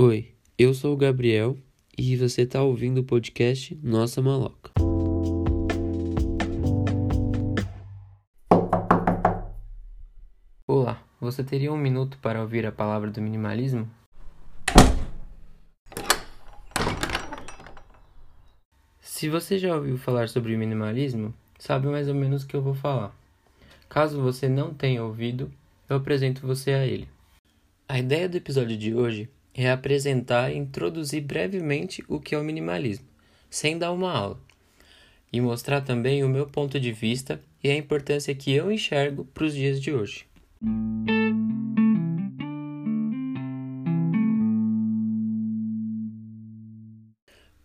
Oi, eu sou o Gabriel e você está ouvindo o podcast Nossa Maloca. Olá, você teria um minuto para ouvir a palavra do minimalismo? Se você já ouviu falar sobre minimalismo, sabe mais ou menos o que eu vou falar. Caso você não tenha ouvido, eu apresento você a ele. A ideia do episódio de hoje é apresentar e introduzir brevemente o que é o minimalismo, sem dar uma aula, e mostrar também o meu ponto de vista e a importância que eu enxergo para os dias de hoje.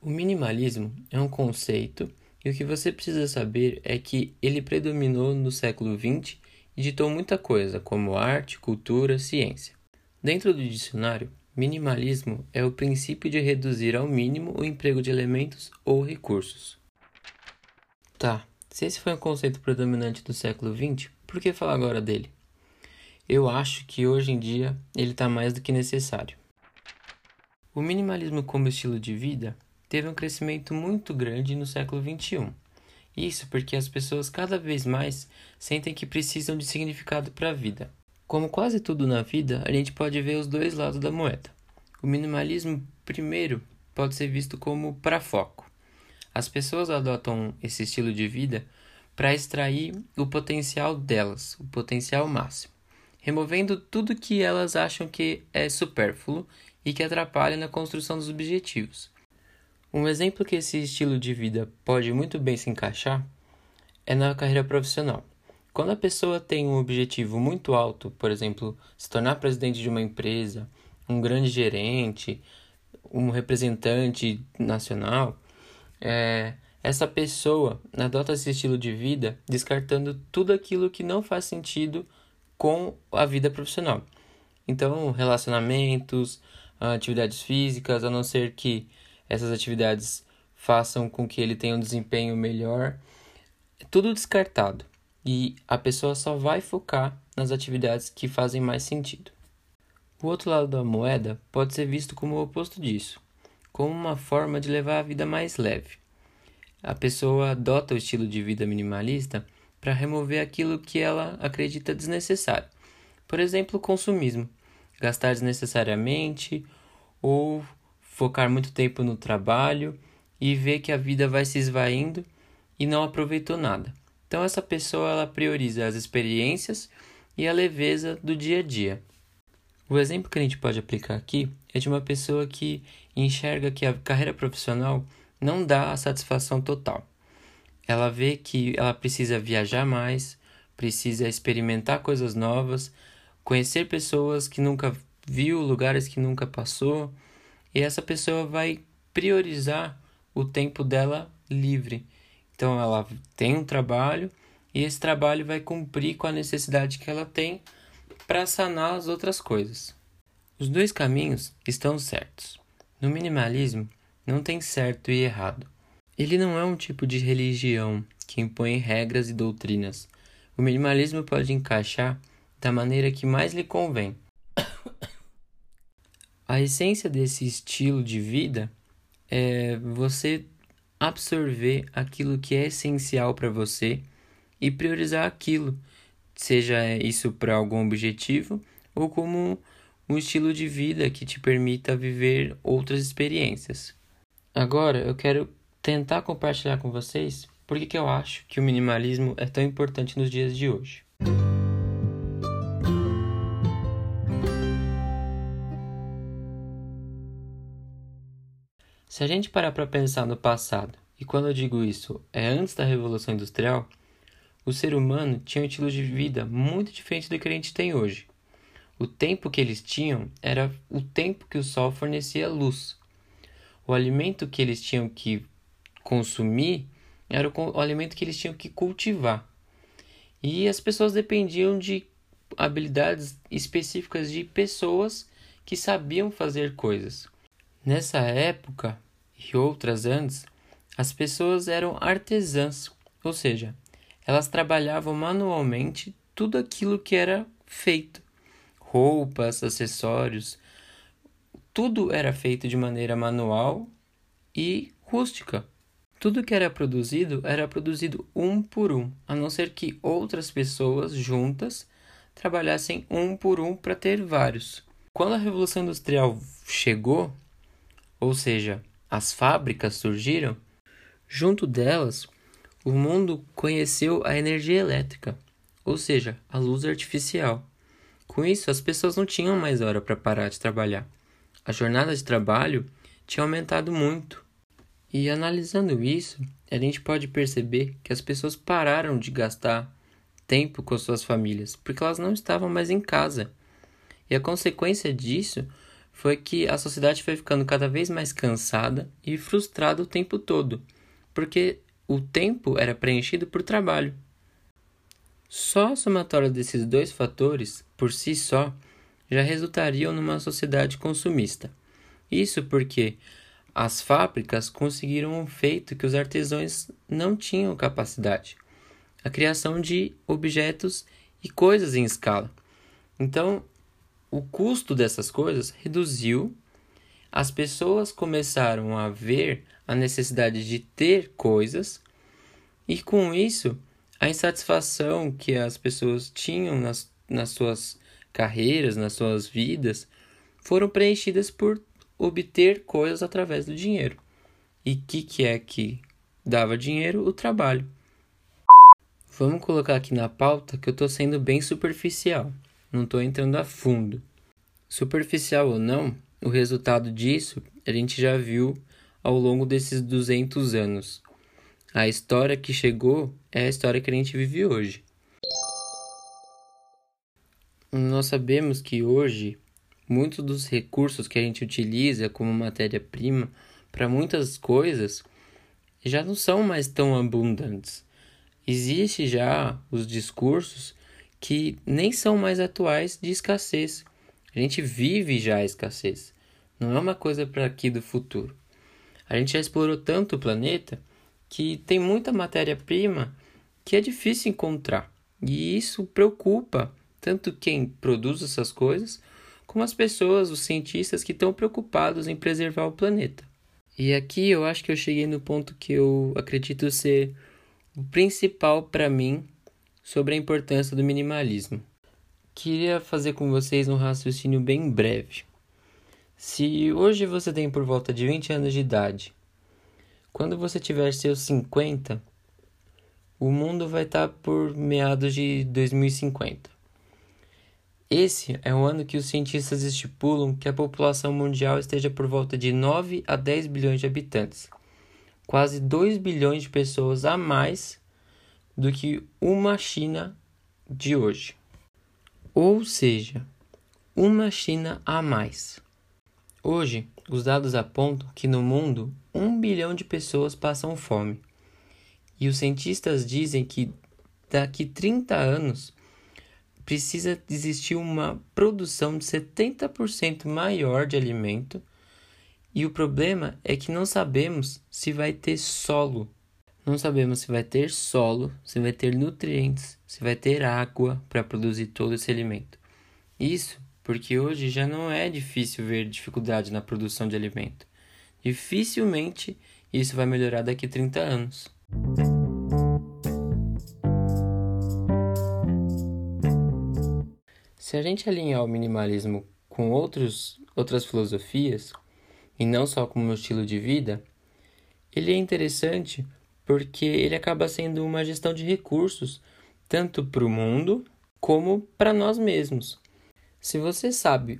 O minimalismo é um conceito e o que você precisa saber é que ele predominou no século XX e ditou muita coisa, como arte, cultura, ciência. Dentro do dicionário, Minimalismo é o princípio de reduzir ao mínimo o emprego de elementos ou recursos. Tá, se esse foi um conceito predominante do século XX, por que falar agora dele? Eu acho que hoje em dia ele está mais do que necessário. O minimalismo como estilo de vida teve um crescimento muito grande no século XXI. Isso porque as pessoas cada vez mais sentem que precisam de significado para a vida como quase tudo na vida, a gente pode ver os dois lados da moeda. O minimalismo, primeiro, pode ser visto como para foco. As pessoas adotam esse estilo de vida para extrair o potencial delas, o potencial máximo, removendo tudo que elas acham que é supérfluo e que atrapalha na construção dos objetivos. Um exemplo que esse estilo de vida pode muito bem se encaixar é na carreira profissional. Quando a pessoa tem um objetivo muito alto, por exemplo, se tornar presidente de uma empresa, um grande gerente, um representante nacional, é, essa pessoa adota esse estilo de vida descartando tudo aquilo que não faz sentido com a vida profissional. Então, relacionamentos, atividades físicas, a não ser que essas atividades façam com que ele tenha um desempenho melhor, tudo descartado e a pessoa só vai focar nas atividades que fazem mais sentido. O outro lado da moeda pode ser visto como o oposto disso, como uma forma de levar a vida mais leve. A pessoa adota o estilo de vida minimalista para remover aquilo que ela acredita desnecessário. Por exemplo, consumismo, gastar desnecessariamente ou focar muito tempo no trabalho e ver que a vida vai se esvaindo e não aproveitou nada. Então essa pessoa ela prioriza as experiências e a leveza do dia a dia. O exemplo que a gente pode aplicar aqui é de uma pessoa que enxerga que a carreira profissional não dá a satisfação total. Ela vê que ela precisa viajar mais, precisa experimentar coisas novas, conhecer pessoas que nunca viu, lugares que nunca passou, e essa pessoa vai priorizar o tempo dela livre então ela tem um trabalho e esse trabalho vai cumprir com a necessidade que ela tem para sanar as outras coisas. Os dois caminhos estão certos. No minimalismo não tem certo e errado. Ele não é um tipo de religião que impõe regras e doutrinas. O minimalismo pode encaixar da maneira que mais lhe convém. A essência desse estilo de vida é você absorver aquilo que é essencial para você e priorizar aquilo, seja isso para algum objetivo ou como um estilo de vida que te permita viver outras experiências. Agora eu quero tentar compartilhar com vocês por que eu acho que o minimalismo é tão importante nos dias de hoje. Se a gente parar para pensar no passado, e quando eu digo isso, é antes da Revolução Industrial, o ser humano tinha um estilo de vida muito diferente do que a gente tem hoje. O tempo que eles tinham era o tempo que o sol fornecia luz. O alimento que eles tinham que consumir era o, o alimento que eles tinham que cultivar. E as pessoas dependiam de habilidades específicas de pessoas que sabiam fazer coisas. Nessa época e outras antes, as pessoas eram artesãs, ou seja, elas trabalhavam manualmente tudo aquilo que era feito: roupas, acessórios, tudo era feito de maneira manual e rústica. Tudo que era produzido era produzido um por um, a não ser que outras pessoas juntas trabalhassem um por um para ter vários. Quando a Revolução Industrial chegou, ou seja, as fábricas surgiram, junto delas o mundo conheceu a energia elétrica, ou seja, a luz artificial. Com isso, as pessoas não tinham mais hora para parar de trabalhar. A jornada de trabalho tinha aumentado muito. E analisando isso, a gente pode perceber que as pessoas pararam de gastar tempo com suas famílias, porque elas não estavam mais em casa. E a consequência disso foi que a sociedade foi ficando cada vez mais cansada e frustrada o tempo todo, porque o tempo era preenchido por trabalho. Só a somatória desses dois fatores, por si só, já resultariam numa sociedade consumista. Isso porque as fábricas conseguiram um feito que os artesãos não tinham capacidade: a criação de objetos e coisas em escala. Então, o custo dessas coisas reduziu, as pessoas começaram a ver a necessidade de ter coisas, e com isso a insatisfação que as pessoas tinham nas, nas suas carreiras, nas suas vidas, foram preenchidas por obter coisas através do dinheiro. E o que, que é que dava dinheiro? O trabalho. Vamos colocar aqui na pauta que eu estou sendo bem superficial, não estou entrando a fundo. Superficial ou não, o resultado disso a gente já viu ao longo desses 200 anos. A história que chegou é a história que a gente vive hoje. Nós sabemos que hoje muitos dos recursos que a gente utiliza como matéria-prima para muitas coisas já não são mais tão abundantes. Existe já os discursos que nem são mais atuais de escassez. A gente vive já a escassez. Não é uma coisa para aqui do futuro. A gente já explorou tanto o planeta que tem muita matéria-prima que é difícil encontrar. E isso preocupa tanto quem produz essas coisas, como as pessoas, os cientistas que estão preocupados em preservar o planeta. E aqui eu acho que eu cheguei no ponto que eu acredito ser o principal para mim sobre a importância do minimalismo. Queria fazer com vocês um raciocínio bem breve. Se hoje você tem por volta de 20 anos de idade quando você tiver seus 50, o mundo vai estar tá por meados de 2050. Esse é o ano que os cientistas estipulam que a população mundial esteja por volta de 9 a 10 bilhões de habitantes, quase 2 bilhões de pessoas a mais do que uma China de hoje. Ou seja, uma China a mais. Hoje, os dados apontam que no mundo um bilhão de pessoas passam fome. E os cientistas dizem que daqui 30 anos precisa existir uma produção de 70% maior de alimento. E o problema é que não sabemos se vai ter solo. Não sabemos se vai ter solo, se vai ter nutrientes, se vai ter água para produzir todo esse alimento. Isso porque hoje já não é difícil ver dificuldade na produção de alimento. Dificilmente isso vai melhorar daqui a 30 anos. Se a gente alinhar o minimalismo com outros, outras filosofias, e não só como um estilo de vida, ele é interessante porque ele acaba sendo uma gestão de recursos tanto para o mundo como para nós mesmos. Se você sabe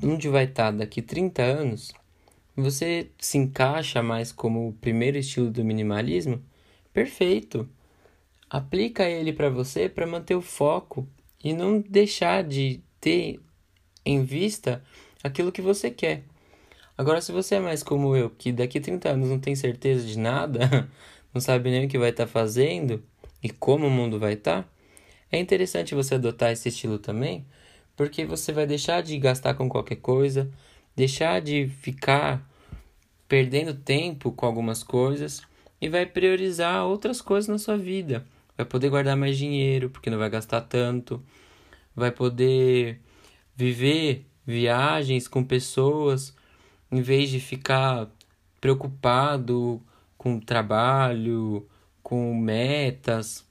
onde vai estar daqui 30 anos, você se encaixa mais como o primeiro estilo do minimalismo? Perfeito! Aplica ele para você para manter o foco e não deixar de ter em vista aquilo que você quer. Agora, se você é mais como eu, que daqui 30 anos não tem certeza de nada, não sabe nem o que vai estar tá fazendo e como o mundo vai estar, tá, é interessante você adotar esse estilo também, porque você vai deixar de gastar com qualquer coisa, deixar de ficar perdendo tempo com algumas coisas e vai priorizar outras coisas na sua vida. Vai poder guardar mais dinheiro, porque não vai gastar tanto. Vai poder viver viagens com pessoas em vez de ficar preocupado com trabalho, com metas.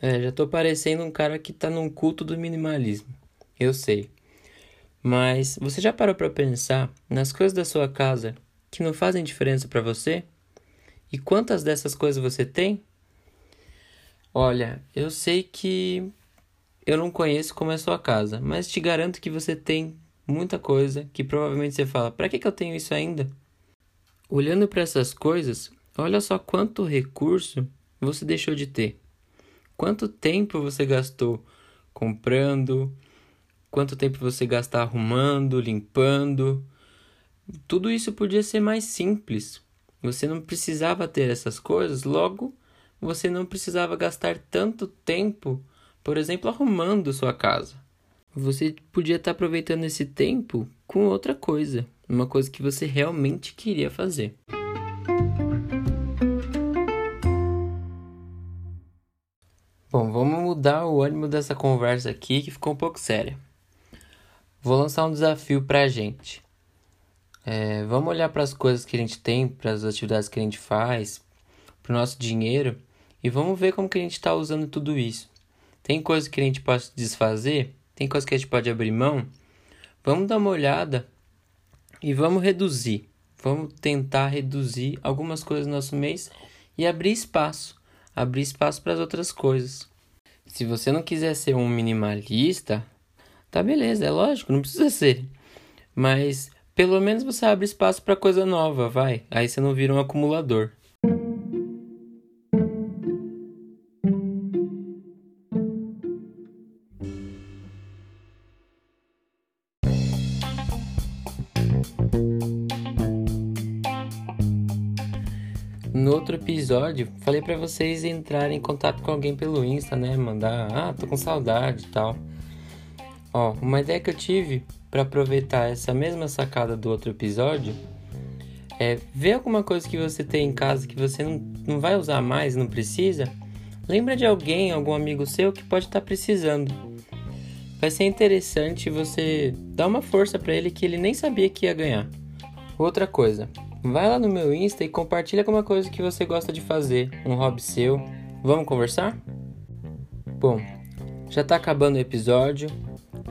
É, já tô parecendo um cara que tá num culto do minimalismo. Eu sei. Mas você já parou para pensar nas coisas da sua casa que não fazem diferença para você? E quantas dessas coisas você tem? Olha, eu sei que eu não conheço como é a sua casa, mas te garanto que você tem muita coisa que provavelmente você fala: para que, que eu tenho isso ainda? Olhando para essas coisas, olha só quanto recurso você deixou de ter. Quanto tempo você gastou comprando, quanto tempo você gasta arrumando, limpando. Tudo isso podia ser mais simples. Você não precisava ter essas coisas, logo você não precisava gastar tanto tempo, por exemplo, arrumando sua casa. Você podia estar aproveitando esse tempo com outra coisa, uma coisa que você realmente queria fazer. Bom, vamos mudar o ânimo dessa conversa aqui que ficou um pouco séria. Vou lançar um desafio pra gente. É, vamos olhar para as coisas que a gente tem, para as atividades que a gente faz, para o nosso dinheiro e vamos ver como que a gente está usando tudo isso. Tem coisas que a gente pode desfazer, tem coisas que a gente pode abrir mão. Vamos dar uma olhada e vamos reduzir. Vamos tentar reduzir algumas coisas no nosso mês e abrir espaço, abrir espaço para as outras coisas. Se você não quiser ser um minimalista, Tá beleza, é lógico, não precisa ser. Mas pelo menos você abre espaço para coisa nova, vai. Aí você não vira um acumulador. No outro episódio, falei para vocês entrarem em contato com alguém pelo Insta, né? Mandar, ah, tô com saudade e tal. Ó, uma ideia que eu tive para aproveitar essa mesma sacada do outro episódio é ver alguma coisa que você tem em casa que você não, não vai usar mais, não precisa. Lembra de alguém, algum amigo seu que pode estar tá precisando. Vai ser interessante você dar uma força para ele que ele nem sabia que ia ganhar. Outra coisa, vai lá no meu Insta e compartilha alguma coisa que você gosta de fazer, um hobby seu. Vamos conversar? Bom, já tá acabando o episódio.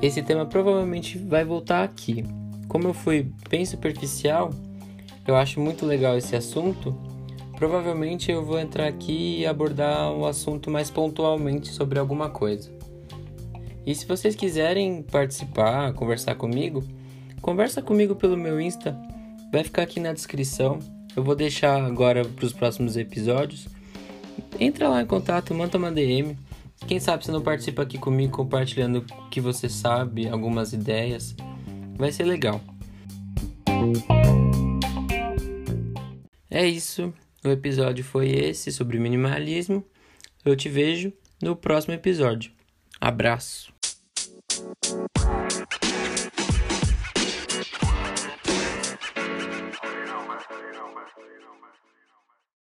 Esse tema provavelmente vai voltar aqui. Como eu fui bem superficial, eu acho muito legal esse assunto. Provavelmente eu vou entrar aqui e abordar um assunto mais pontualmente sobre alguma coisa. E se vocês quiserem participar, conversar comigo, conversa comigo pelo meu Insta. Vai ficar aqui na descrição. Eu vou deixar agora para os próximos episódios. Entra lá em contato, manda uma DM. Quem sabe você não participa aqui comigo compartilhando o que você sabe, algumas ideias. Vai ser legal. É isso. O episódio foi esse sobre minimalismo. Eu te vejo no próximo episódio. Abraço.